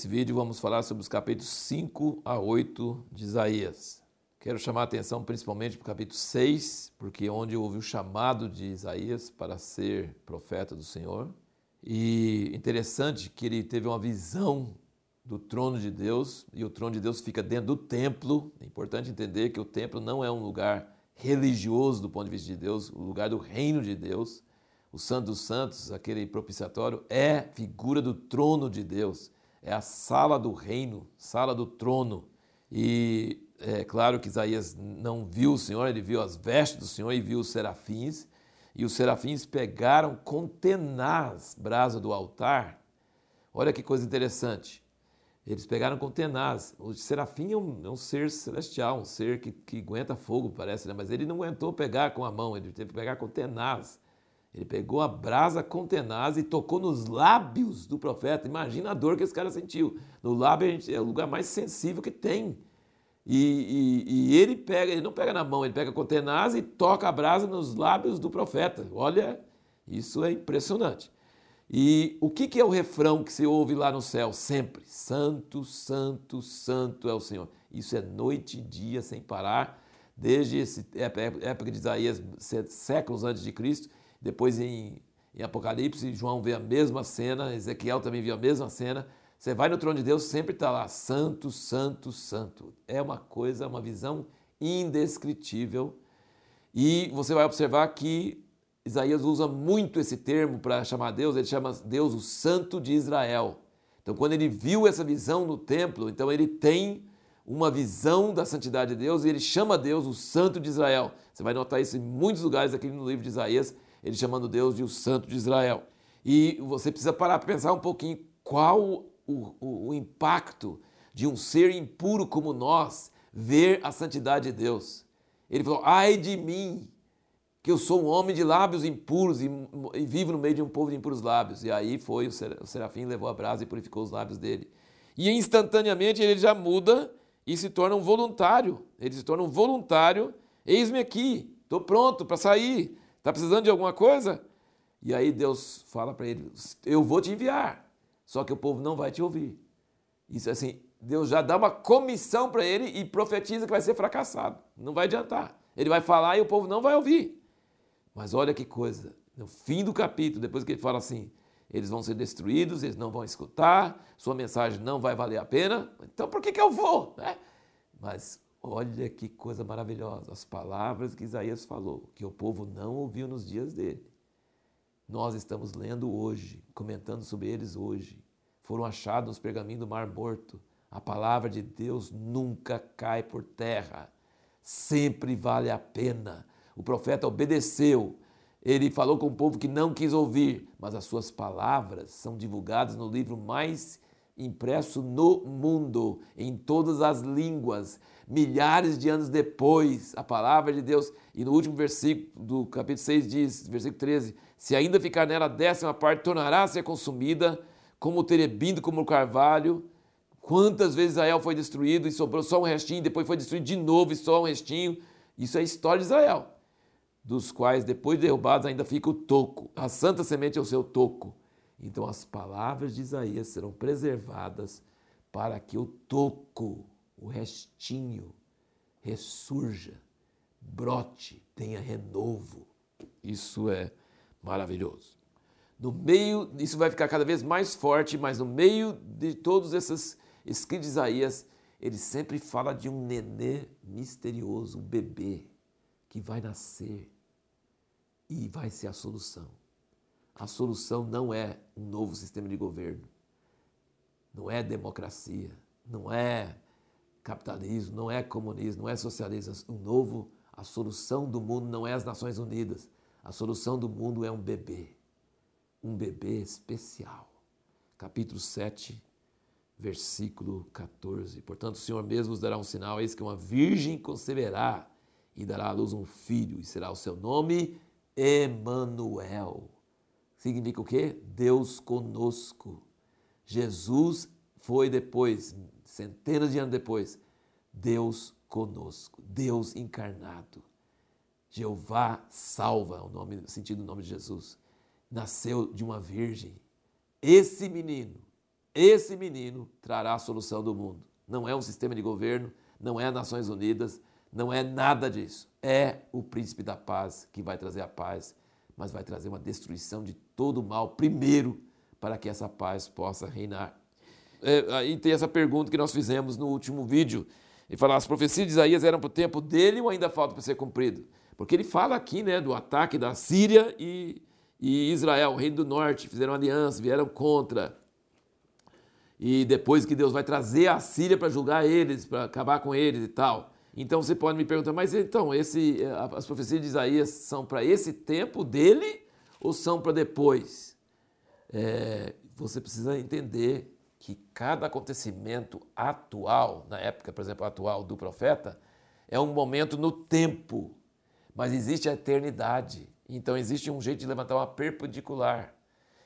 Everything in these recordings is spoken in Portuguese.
Nesse vídeo vamos falar sobre os capítulos 5 a 8 de Isaías. Quero chamar a atenção principalmente para o capítulo 6, porque é onde houve o chamado de Isaías para ser profeta do Senhor. E interessante que ele teve uma visão do trono de Deus, e o trono de Deus fica dentro do templo. É importante entender que o templo não é um lugar religioso do ponto de vista de Deus, o lugar do reino de Deus. O Santo dos Santos, aquele propiciatório, é figura do trono de Deus é a sala do reino, sala do trono. E é claro que Isaías não viu o Senhor, ele viu as vestes do Senhor e viu os serafins. E os serafins pegaram com tenaz brasa do altar. Olha que coisa interessante. Eles pegaram com tenaz. O serafim é um, é um ser celestial, um ser que, que aguenta fogo, parece, né? mas ele não aguentou pegar com a mão, ele teve que pegar com tenaz. Ele pegou a brasa com tenaz e tocou nos lábios do profeta. Imagina a dor que esse cara sentiu. No lábio é o lugar mais sensível que tem. E, e, e, ele pega, ele não pega na mão, ele pega com tenaz e toca a brasa nos lábios do profeta. Olha, isso é impressionante. E o que, que é o refrão que se ouve lá no céu sempre? Santo, santo, santo é o Senhor. Isso é noite e dia sem parar, desde a época de Isaías, séculos antes de Cristo depois em, em Apocalipse, João vê a mesma cena, Ezequiel também viu a mesma cena. Você vai no trono de Deus, sempre está lá, santo, santo, santo. É uma coisa, uma visão indescritível. E você vai observar que Isaías usa muito esse termo para chamar Deus, ele chama Deus o Santo de Israel. Então, quando ele viu essa visão no templo, então ele tem uma visão da santidade de Deus e ele chama Deus o Santo de Israel. Você vai notar isso em muitos lugares aqui no livro de Isaías ele chamando Deus de o Santo de Israel. E você precisa parar para pensar um pouquinho qual o, o, o impacto de um ser impuro como nós ver a santidade de Deus. Ele falou: ai de mim, que eu sou um homem de lábios impuros e, e, vivo no meio de um povo de impuros lábios. E aí foi o, ser, o serafim, levou a brasa e purificou os lábios dele. E instantaneamente ele já muda e se torna um voluntário. Ele se torna um voluntário. Eis-me aqui, estou pronto para sair. Está precisando de alguma coisa? E aí Deus fala para ele: Eu vou te enviar, só que o povo não vai te ouvir. Isso é assim, Deus já dá uma comissão para ele e profetiza que vai ser fracassado. Não vai adiantar. Ele vai falar e o povo não vai ouvir. Mas olha que coisa, no fim do capítulo, depois que ele fala assim, eles vão ser destruídos, eles não vão escutar, sua mensagem não vai valer a pena, então por que, que eu vou? Né? Mas Olha que coisa maravilhosa, as palavras que Isaías falou, que o povo não ouviu nos dias dele. Nós estamos lendo hoje, comentando sobre eles hoje. Foram achados nos pergaminhos do Mar Morto. A palavra de Deus nunca cai por terra, sempre vale a pena. O profeta obedeceu, ele falou com o povo que não quis ouvir, mas as suas palavras são divulgadas no livro mais impresso no mundo, em todas as línguas. Milhares de anos depois, a palavra de Deus, e no último versículo do capítulo 6 diz, versículo 13: Se ainda ficar nela a décima parte, tornará a ser consumida, como o terebindo, como o carvalho. Quantas vezes Israel foi destruído e sobrou só um restinho, depois foi destruído de novo e só um restinho. Isso é a história de Israel, dos quais, depois de derrubados, ainda fica o toco. A santa semente é o seu toco. Então as palavras de Isaías serão preservadas para que o toco, o restinho, ressurja, brote, tenha renovo. Isso é maravilhoso. No meio, isso vai ficar cada vez mais forte, mas no meio de todos esses escritos de Isaías, ele sempre fala de um nenê misterioso, um bebê que vai nascer e vai ser a solução. A solução não é um novo sistema de governo, não é democracia, não é capitalismo, não é comunismo, não é socialismo. Um novo, a solução do mundo não é as Nações Unidas. A solução do mundo é um bebê, um bebê especial. Capítulo 7, versículo 14. Portanto, o Senhor mesmo vos dará um sinal, eis que uma virgem conceberá e dará à luz um filho, e será o seu nome Emanuel significa o quê? Deus conosco. Jesus foi depois, centenas de anos depois, Deus conosco, Deus encarnado. Jeová salva, o nome, o sentido do nome de Jesus. Nasceu de uma virgem. Esse menino esse menino trará a solução do mundo. Não é um sistema de governo, não é Nações Unidas, não é nada disso. É o príncipe da paz que vai trazer a paz, mas vai trazer uma destruição de todo o mal primeiro para que essa paz possa reinar. É, aí tem essa pergunta que nós fizemos no último vídeo. E falar, as profecias de Isaías eram para o tempo dele ou ainda falta para ser cumprido? Porque ele fala aqui né, do ataque da Síria e, e Israel, o reino do norte, fizeram aliança, vieram contra. E depois que Deus vai trazer a Síria para julgar eles, para acabar com eles e tal. Então você pode me perguntar, mas então, esse, as profecias de Isaías são para esse tempo dele ou são para depois? É, você precisa entender que cada acontecimento atual, na época, por exemplo, atual do profeta, é um momento no tempo mas existe a eternidade. Então existe um jeito de levantar uma perpendicular.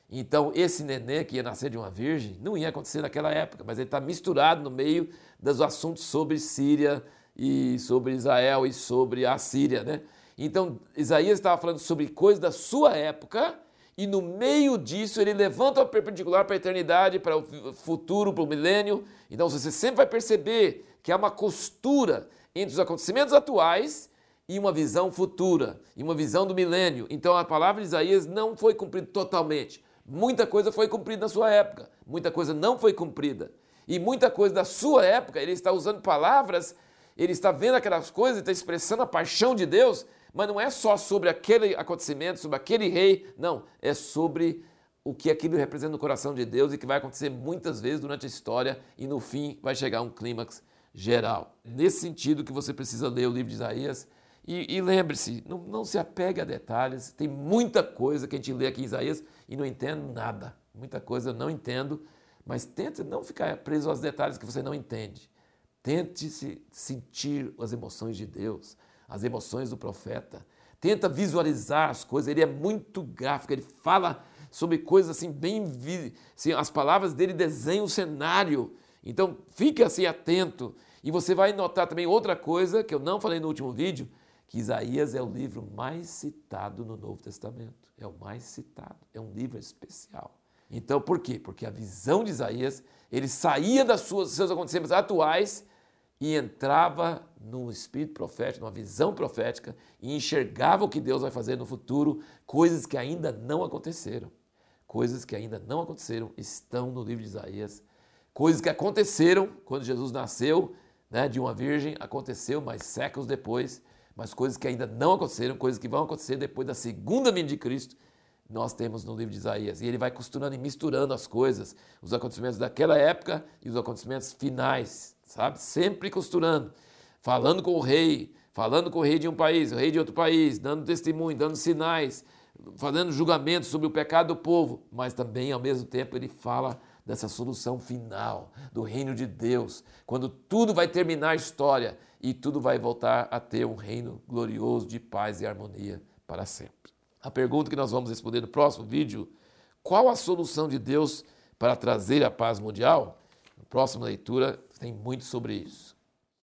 Então esse nenê que ia nascer de uma virgem não ia acontecer naquela época, mas ele está misturado no meio dos assuntos sobre Síria e sobre Israel e sobre a Síria, né? Então Isaías estava falando sobre coisas da sua época e no meio disso ele levanta uma perpendicular para a eternidade, para o futuro, para o milênio. Então você sempre vai perceber que há uma costura entre os acontecimentos atuais e uma visão futura, e uma visão do milênio. Então a palavra de Isaías não foi cumprida totalmente. Muita coisa foi cumprida na sua época, muita coisa não foi cumprida. E muita coisa da sua época, ele está usando palavras, ele está vendo aquelas coisas, está expressando a paixão de Deus, mas não é só sobre aquele acontecimento, sobre aquele rei, não, é sobre o que aquilo representa no coração de Deus e que vai acontecer muitas vezes durante a história e no fim vai chegar um clímax geral. Nesse sentido que você precisa ler o livro de Isaías, e, e lembre-se, não, não, se apegue a detalhes, tem muita coisa que a gente lê aqui em Isaías e não entende nada. Muita coisa eu não entendo, mas tente não ficar preso aos detalhes que você não entende. Tente se sentir as emoções de Deus, as emoções do profeta. Tenta visualizar as coisas, ele é muito gráfico, ele fala sobre coisas assim bem assim, as palavras dele desenham o cenário. Então, fique assim atento e você vai notar também outra coisa que eu não falei no último vídeo, que Isaías é o livro mais citado no Novo Testamento. É o mais citado, é um livro especial. Então, por quê? Porque a visão de Isaías, ele saía das suas, seus acontecimentos atuais e entrava no espírito profético, numa visão profética e enxergava o que Deus vai fazer no futuro, coisas que ainda não aconteceram. Coisas que ainda não aconteceram estão no livro de Isaías. Coisas que aconteceram quando Jesus nasceu, né, de uma virgem, aconteceu, mas séculos depois mas coisas que ainda não aconteceram, coisas que vão acontecer depois da segunda vinda de Cristo, nós temos no livro de Isaías. E ele vai costurando e misturando as coisas, os acontecimentos daquela época e os acontecimentos finais, sabe? Sempre costurando, falando com o rei, falando com o rei de um país, o rei de outro país, dando testemunho, dando sinais, fazendo julgamento sobre o pecado do povo, mas também ao mesmo tempo ele fala dessa solução final do reino de Deus, quando tudo vai terminar a história e tudo vai voltar a ter um reino glorioso de paz e harmonia para sempre. A pergunta que nós vamos responder no próximo vídeo: qual a solução de Deus para trazer a paz mundial? Próxima leitura tem muito sobre isso.